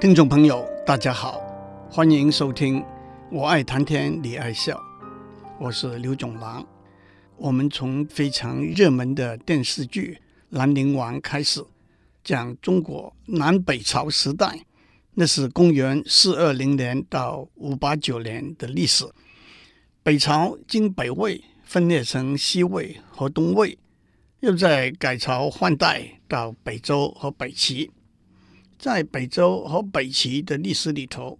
听众朋友，大家好，欢迎收听《我爱谈天，你爱笑》，我是刘总郎。我们从非常热门的电视剧《兰陵王》开始，讲中国南北朝时代，那是公元四二零年到五八九年的历史。北朝经北魏分裂成西魏和东魏，又在改朝换代到北周和北齐。在北周和北齐的历史里头，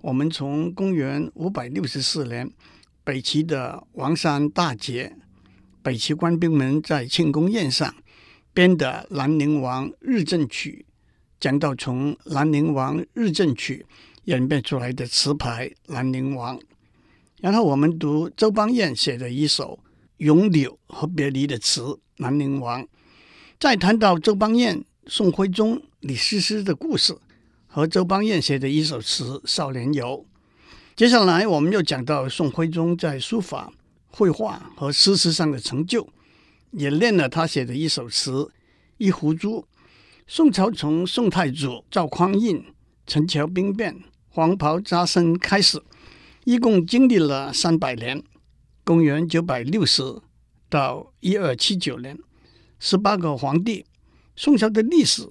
我们从公元五百六十四年北齐的王山大捷，北齐官兵们在庆功宴上编的《兰陵王日正曲》，讲到从《兰陵王日正曲》演变出来的词牌《兰陵王》，然后我们读周邦彦写的一首《咏柳和别离》的词《兰陵王》，再谈到周邦彦、宋徽宗。李师师的故事和周邦彦写的一首词《少年游》。接下来，我们又讲到宋徽宗在书法、绘画和诗词上的成就，也念了他写的一首词《一壶珠》。宋朝从宋太祖赵匡胤、陈桥兵变、黄袍加身开始，一共经历了三百年，公元九百六十到一二七九年，十八个皇帝。宋朝的历史。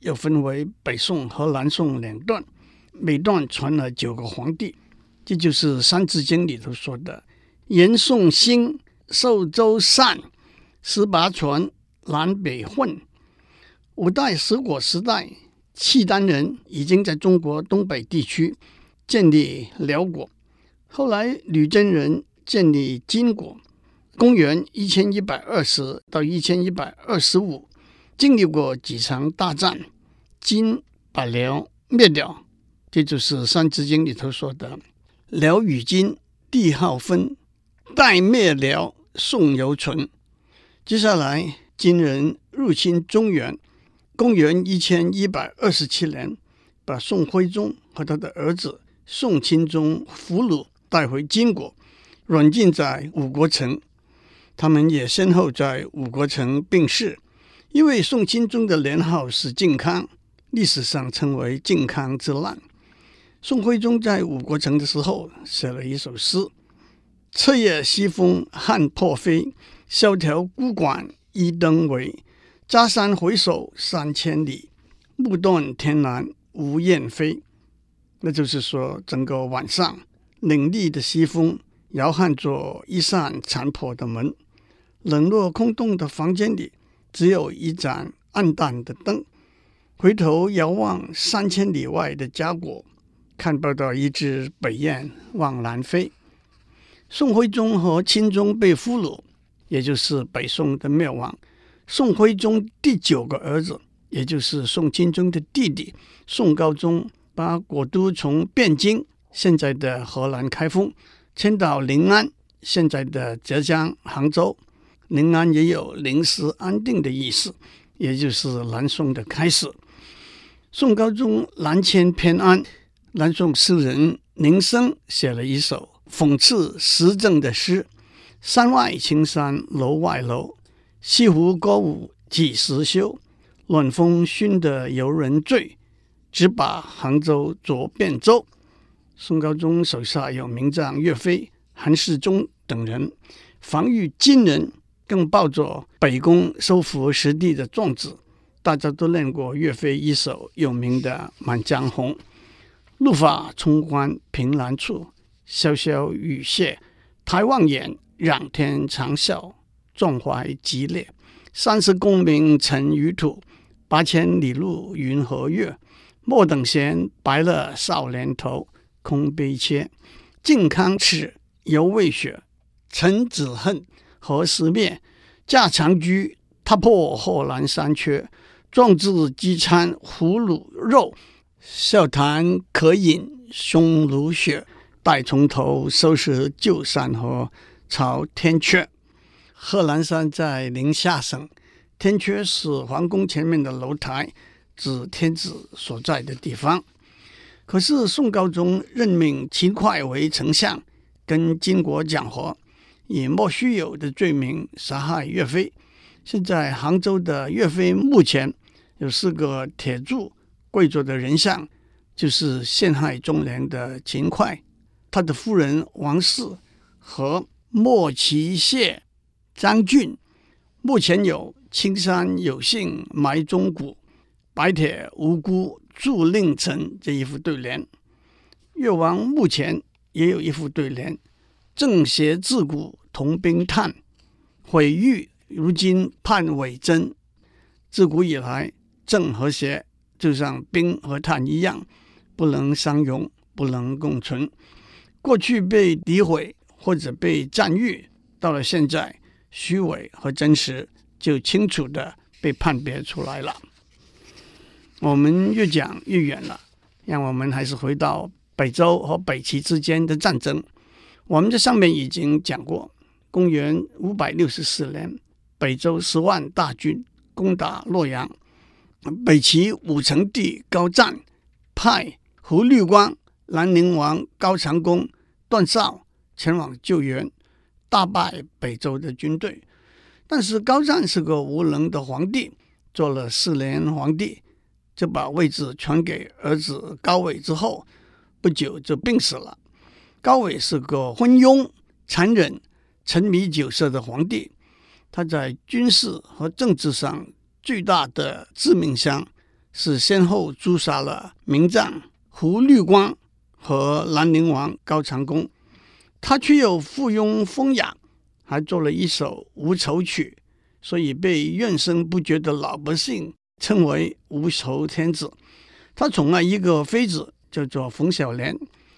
又分为北宋和南宋两段，每段传了九个皇帝，这就是《三字经》里头说的“元宋兴，寿周散，十八传，南北混”。五代十国时代，契丹人已经在中国东北地区建立辽国，后来女真人建立金国。公元一千一百二十到一千一百二十五。经历过几场大战，金把辽灭掉，这就是《三字经》里头说的“辽与金，帝号分，代灭辽，宋犹存”。接下来，金人入侵中原，公元一千一百二十七年，把宋徽宗和他的儿子宋钦宗俘虏带回金国，软禁在五国城。他们也先后在五国城病逝。因为宋钦宗的年号是靖康，历史上称为靖康之难。宋徽宗在五国城的时候写了一首诗：“彻夜西风撼破飞，萧条孤馆一灯围。扎山回首三千里，目断天南无雁飞。”那就是说，整个晚上，凛厉的西风摇撼着一扇残破的门，冷落空洞的房间里。只有一盏暗淡的灯，回头遥望三千里外的家国，看不到一只北雁往南飞。宋徽宗和钦宗被俘虏，也就是北宋的灭亡。宋徽宗第九个儿子，也就是宋钦宗的弟弟宋高宗，把国都从汴京（现在的河南开封）迁到临安（现在的浙江杭州）。临安也有临时安定的意思，也就是南宋的开始。宋高宗南迁偏安，南宋诗人林升写了一首讽刺时政的诗：“山外青山楼外楼，西湖歌舞几时休？暖风熏得游人醉，直把杭州作汴州。”宋高宗手下有名将岳飞、韩世忠等人，防御金人。更抱着北攻收复失地的壮志，大家都念过岳飞一首有名的《满江红》：“怒发冲冠凭栏处，潇潇雨歇抬望眼，仰天长啸壮怀激烈。三十功名尘与土，八千里路云和月。莫等闲，白了少年头，空悲切。靖康耻，犹未雪，臣子恨。”何时灭？驾长车，踏破贺兰山缺。壮志饥餐胡虏肉，笑谈渴饮匈奴血。待从头收拾旧山河，朝天阙。贺兰山在宁夏省，天阙是皇宫前面的楼台，指天子所在的地方。可是宋高宗任命秦桧为丞相，跟金国讲和。以莫须有的罪名杀害岳飞。现在杭州的岳飞墓前有四个铁柱跪着的人像，就是陷害忠良的秦桧，他的夫人王氏和莫其谢张俊，目前有青山有幸埋忠骨，白铁无辜铸令臣这一副对联。越王墓前也有一副对联：正邪自古同冰炭，毁誉如今判伪真。自古以来，正和邪就像冰和炭一样，不能相容，不能共存。过去被诋毁或者被赞誉，到了现在，虚伪和真实就清楚地被判别出来了。我们越讲越远了，让我们还是回到北周和北齐之间的战争。我们在上面已经讲过，公元五百六十四年，北周十万大军。攻打洛阳，北齐武成帝高湛派胡律光、兰陵王高长恭、段绍前往救援，大败北周的军队。但是高湛是个无能的皇帝，做了四年皇帝，就把位置传给儿子高纬之后，不久就病死了。高纬是个昏庸、残忍、沉迷酒色的皇帝。他在军事和政治上最大的致命伤是先后诛杀了名将胡律光和兰陵王高长恭。他却又附庸风雅，还做了一首无愁曲，所以被怨声不绝的老百姓称为无愁天子。他宠爱一个妃子，叫做冯小莲，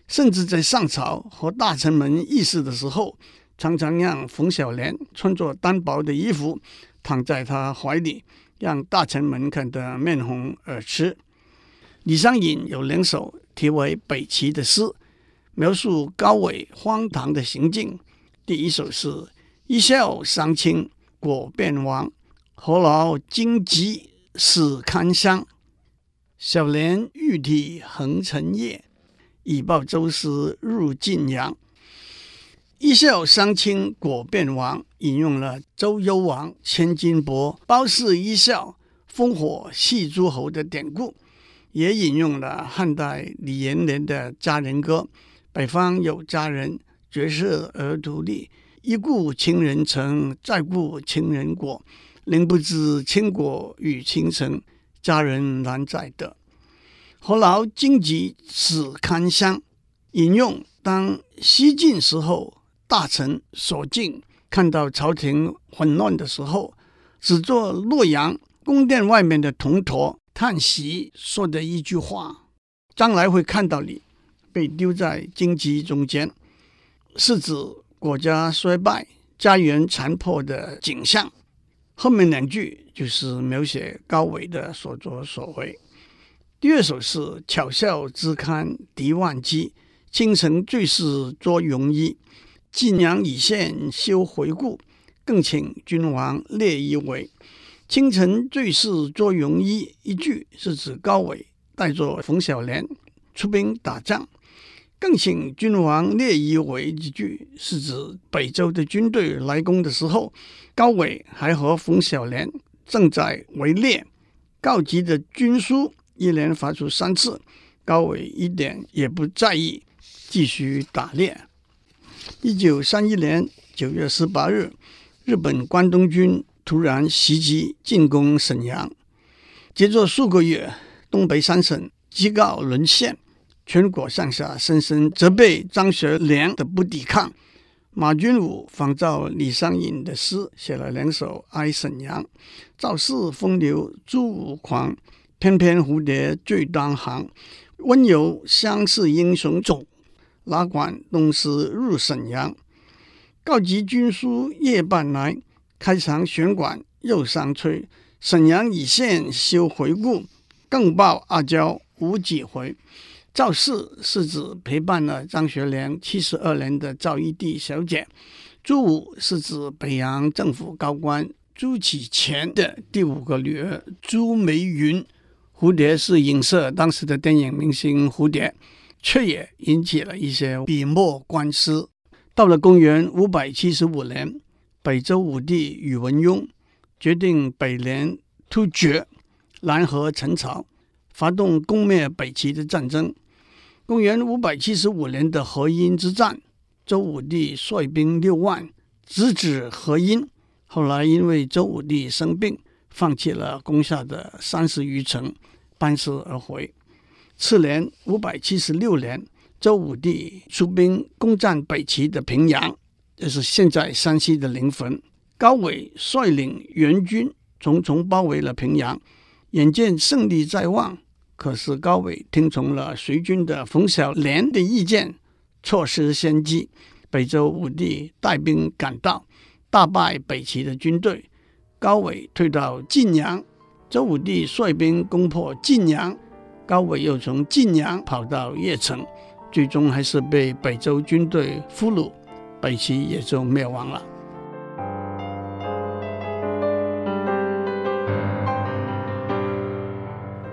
甚至在上朝和大臣们议事的时候。常常让冯小莲穿着单薄的衣服躺在他怀里，让大臣们看得面红耳赤。李商隐有两首题为《北齐》的诗，描述高纬荒唐的行径。第一首是“一笑丧亲果变王，何劳荆棘使堪香。小莲玉体横陈夜，以报周师入晋阳。”一笑丧亲果变王，引用了周幽王千金帛褒姒一笑，烽火戏诸侯的典故，也引用了汉代李延年的《佳人歌》：“北方有佳人，绝世而独立。一顾倾人城，再顾倾人国。宁不知倾国与倾城，佳人难再得。何劳荆棘死堪香。”引用当西晋时候。大臣所敬看到朝廷混乱的时候，只做洛阳宫殿外面的铜驼叹息说的一句话：“将来会看到你被丢在荆棘中间。”是指国家衰败、家园残破的景象。后面两句就是描写高纬的所作所为。第二首是“巧笑之堪敌万机，倾城最是捉戎衣。”晋阳已现休回顾，更请君王列一围。倾城坠饰捉戎衣，一句是指高纬带着冯小莲出兵打仗；更请君王列一围，一句是指北周的军队来攻的时候，高纬还和冯小莲正在围猎。告急的军书一连发出三次，高纬一点也不在意，继续打猎。一九三一年九月十八日，日本关东军突然袭击进攻沈阳，接着数个月，东北三省即告沦陷，全国上下深深责备张学良的不抵抗。马君武仿照李商隐的诗，写了两首《哀沈阳》：赵氏风流朱武狂，翩翩蝴蝶最当行。温柔乡士英雄冢。拉管东师入沈阳，告急军书夜半来，开场弦管又相催。沈阳已现休回顾，更报阿娇无几回。赵氏是指陪伴了张学良七十二年的赵一娣小姐，朱武是指北洋政府高官朱启潜的第五个女儿朱梅云。蝴蝶是影射当时的电影明星蝴蝶。却也引起了一些笔墨官司。到了公元五百七十五年，北周武帝宇文邕决定北联突厥，南和陈朝，发动攻灭北齐的战争。公元五百七十五年的河阴之战，周武帝率兵六万直指河阴，后来因为周武帝生病，放弃了攻下的三十余城，班师而回。次年五百七十六年，周武帝出兵攻占北齐的平阳，这是现在山西的临汾。高纬率领援军重重包围了平阳，眼见胜利在望。可是高纬听从了随军的冯小濂的意见，错失先机。北周武帝带兵赶到，大败北齐的军队。高纬退到晋阳，周武帝率兵攻破晋阳，高纬又从晋阳跑到邺城，最终还是被北周军队俘虏，北齐也就灭亡了。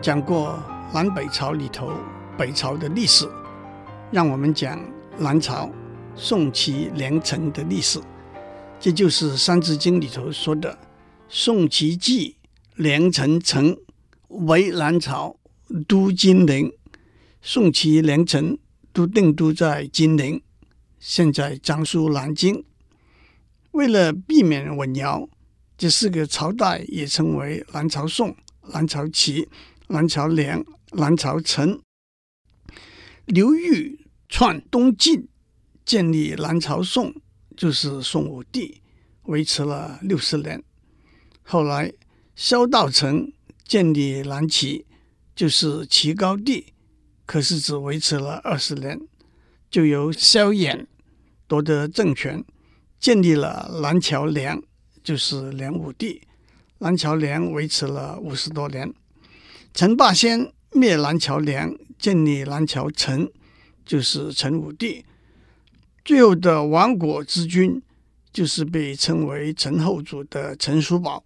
讲过。南北朝里头，北朝的历史，让我们讲南朝宋齐梁陈的历史。这就是《三字经》里头说的“宋齐继，梁陈承，为南朝，都金陵”。宋齐梁陈都定都在金陵，现在江苏南京。为了避免混淆，这四个朝代也称为南朝宋、南朝齐、南朝梁。南朝陈，刘裕篡东晋，建立南朝宋，就是宋武帝，维持了六十年。后来萧道成建立南齐，就是齐高帝，可是只维持了二十年，就由萧衍夺得政权，建立了南朝梁，就是梁武帝，南朝梁维持了五十多年。陈霸先。灭南朝梁，建立南朝陈，就是陈武帝。最后的亡国之君，就是被称为陈后主的陈叔宝。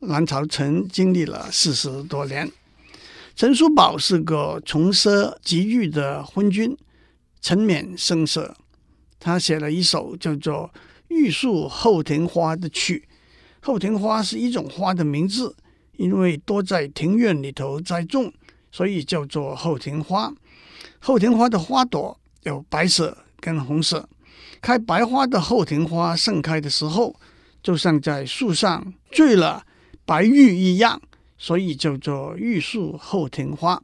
南朝陈经历了四十多年。陈叔宝是个从奢极欲的昏君，沉湎声色。他写了一首叫做《玉树后庭花》的曲。后庭花是一种花的名字，因为多在庭院里头栽种。所以叫做后庭花。后庭花的花朵有白色跟红色，开白花的后庭花盛开的时候，就像在树上缀了白玉一样，所以叫做玉树后庭花。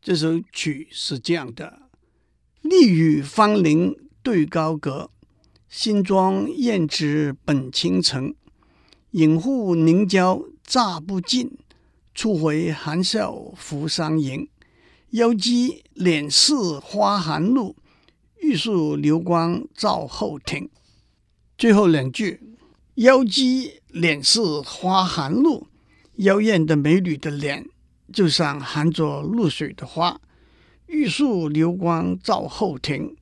这首曲是这样的：丽宇芳林对高阁，新妆艳质本倾城。隐户凝胶乍不尽。初回含笑扶桑迎，腰肌脸似花含露，玉树流光照后庭。最后两句，腰肌脸似花含露，妖艳的美女的脸就像含着露水的花。玉树流光照后庭，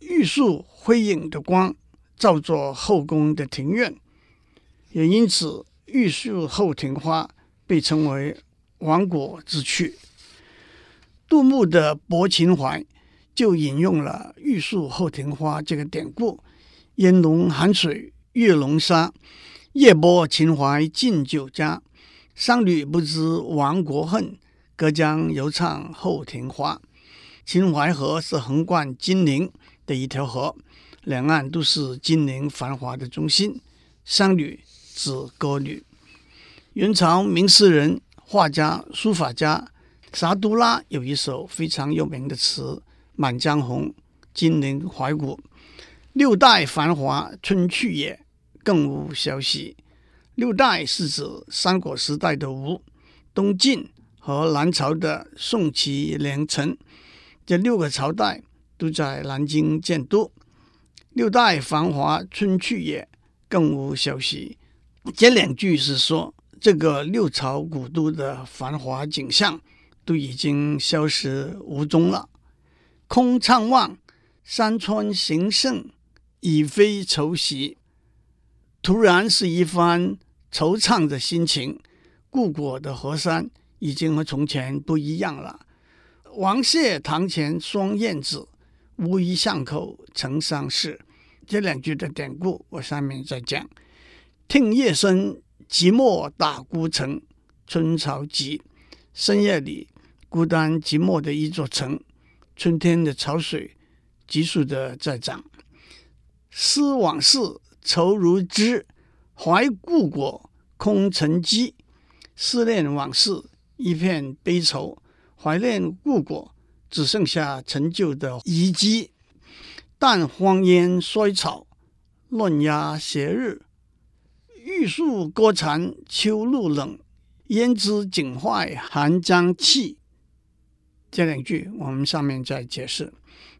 玉树辉映的光照着后宫的庭院，也因此玉树后庭花。被称为亡国之曲。杜牧的《泊秦淮》就引用了“玉树后庭花”这个典故：“烟笼寒水月笼沙，夜泊秦淮近酒家。商女不知亡国恨，隔江犹唱后庭花。”秦淮河是横贯金陵的一条河，两岸都是金陵繁华的中心。商女指歌女。元朝名诗人、画家、书法家沙都拉有一首非常有名的词《满江红·金陵怀古》：“六代繁华春去也，更无消息。”六代是指三国时代的吴、东晋和南朝的宋、齐、梁、陈，这六个朝代都在南京建都。六代繁华春去也，更无消息。这两句是说。这个六朝古都的繁华景象都已经消失无踪了。空怅望，山川形胜，已非昔。突然是一番惆怅的心情。故国的河山已经和从前不一样了。王谢堂前双燕子，乌衣巷口成伤士。这两句的典故，我上面再讲。听夜声。寂寞打孤城，春潮急。深夜里孤单寂寞的一座城，春天的潮水急速的在涨。思往事，愁如织；怀故国，空城寂。思念往事，一片悲愁；怀念故国，只剩下陈旧的遗迹。但荒烟衰草，乱鸦斜日。玉树歌残，秋露冷。胭脂锦怀寒江气。这两句我们上面再解释。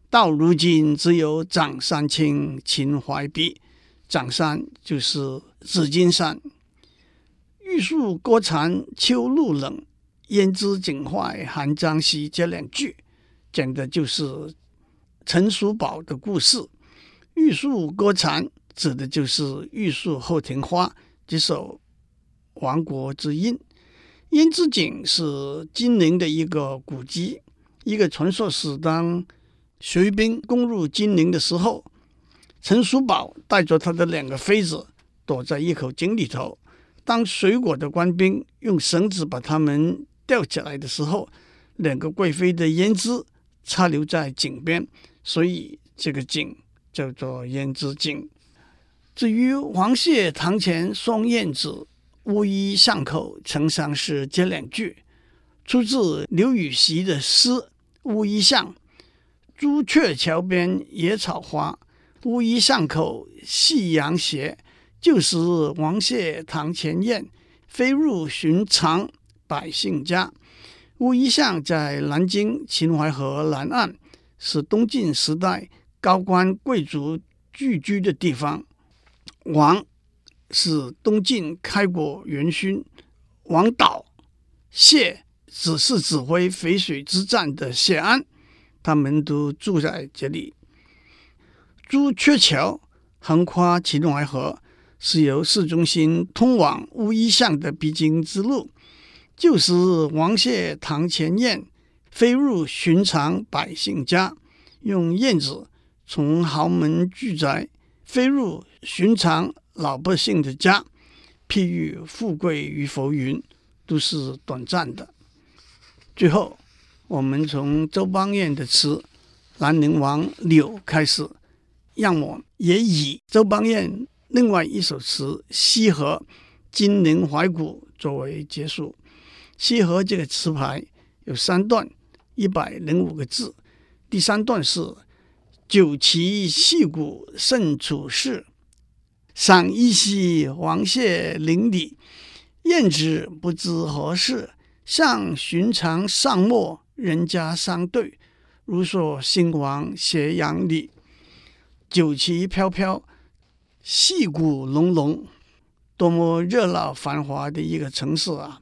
到如今，只有长山青，秦淮碧。长山就是紫金山。玉树歌残，秋露冷。胭脂锦怀寒江稀。这两句讲的就是陈叔宝的故事。玉树歌残指的就是玉树后庭花这首亡国之音。胭脂井是金陵的一个古迹，一个传说是当隋兵攻入金陵的时候，陈叔宝带着他的两个妃子躲在一口井里头。当隋国的官兵用绳子把他们吊起来的时候，两个贵妃的胭脂插留在井边，所以这个井叫做胭脂井。至于王谢堂前双燕子。乌衣巷口成相思，这两句出自刘禹锡的诗《乌衣巷》：朱雀桥边野草花，乌衣巷口夕阳斜。旧时王谢堂前燕，飞入寻常百姓家。乌衣巷在南京秦淮河南岸，是东晋时代高官贵族聚居的地方。王。是东晋开国元勋王导，谢只是指挥淝水之战的谢安，他们都住在这里。朱雀桥横跨秦淮河，是由市中心通往乌衣巷的必经之路。旧时王谢堂前燕，飞入寻常百姓家，用燕子从豪门巨宅飞入寻常。老百姓的家，譬喻富贵与浮云，都是短暂的。最后，我们从周邦彦的词《兰陵王柳》开始，让我也以周邦彦另外一首词《西河·金陵怀古》作为结束。《西河》这个词牌有三段，一百零五个字。第三段是“酒旗戏鼓胜处事”。赏一夕王谢林里，燕子不知何事，向寻常上陌人家相对，如说兴亡斜阳里。酒旗飘飘，戏鼓隆隆，多么热闹繁华的一个城市啊！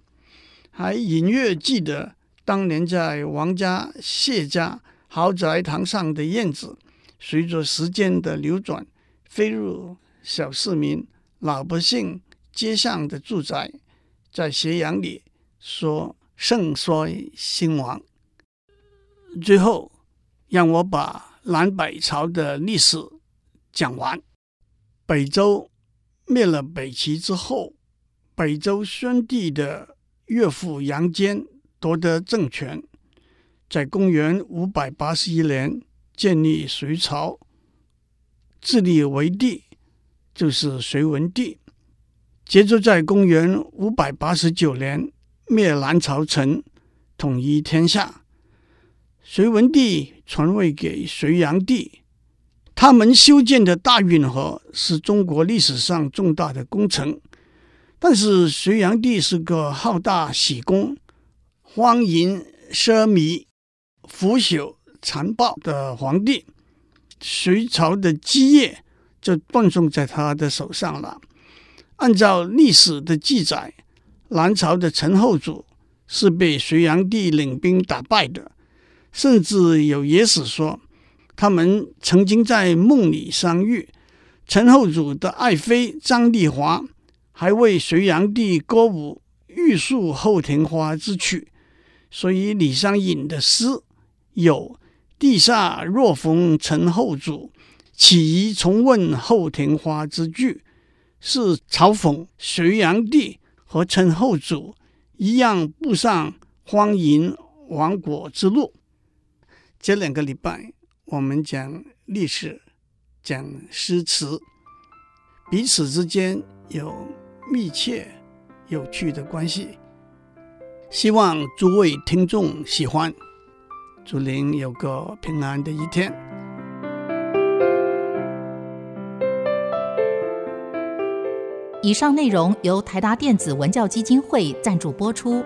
还隐约记得当年在王家谢家豪宅堂上的燕子，随着时间的流转，飞入。小市民、老百姓街巷的住宅，在斜阳里说盛衰兴亡。最后，让我把南北朝的历史讲完。北周灭了北齐之后，北周宣帝的岳父杨坚夺得政权，在公元五百八十一年建立隋朝，自立为帝。就是隋文帝，接着在公元五百八十九年灭南朝陈，统一天下。隋文帝传位给隋炀帝，他们修建的大运河是中国历史上重大的工程。但是隋炀帝是个好大喜功、荒淫奢靡、腐朽残暴的皇帝，隋朝的基业。就断送在他的手上了。按照历史的记载，南朝的陈后主是被隋炀帝领兵打败的，甚至有野史说，他们曾经在梦里相遇。陈后主的爱妃张丽华还为隋炀帝歌舞《玉树后庭花》之曲，所以李商隐的诗有“地下若逢陈后主”。岂疑重问后庭花之句，是嘲讽隋炀帝和陈后主一样步上荒淫亡国之路。这两个礼拜，我们讲历史，讲诗词，彼此之间有密切、有趣的关系。希望诸位听众喜欢，祝您有个平安的一天。以上内容由台达电子文教基金会赞助播出。